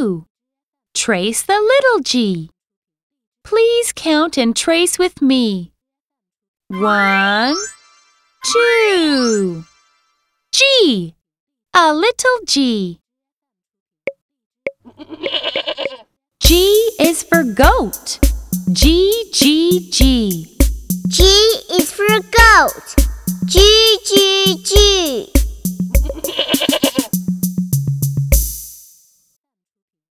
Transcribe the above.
2. Trace the little g. Please count and trace with me. 1, 2. G. A little g. G is for goat. G, G, G. G is for goat. G, G.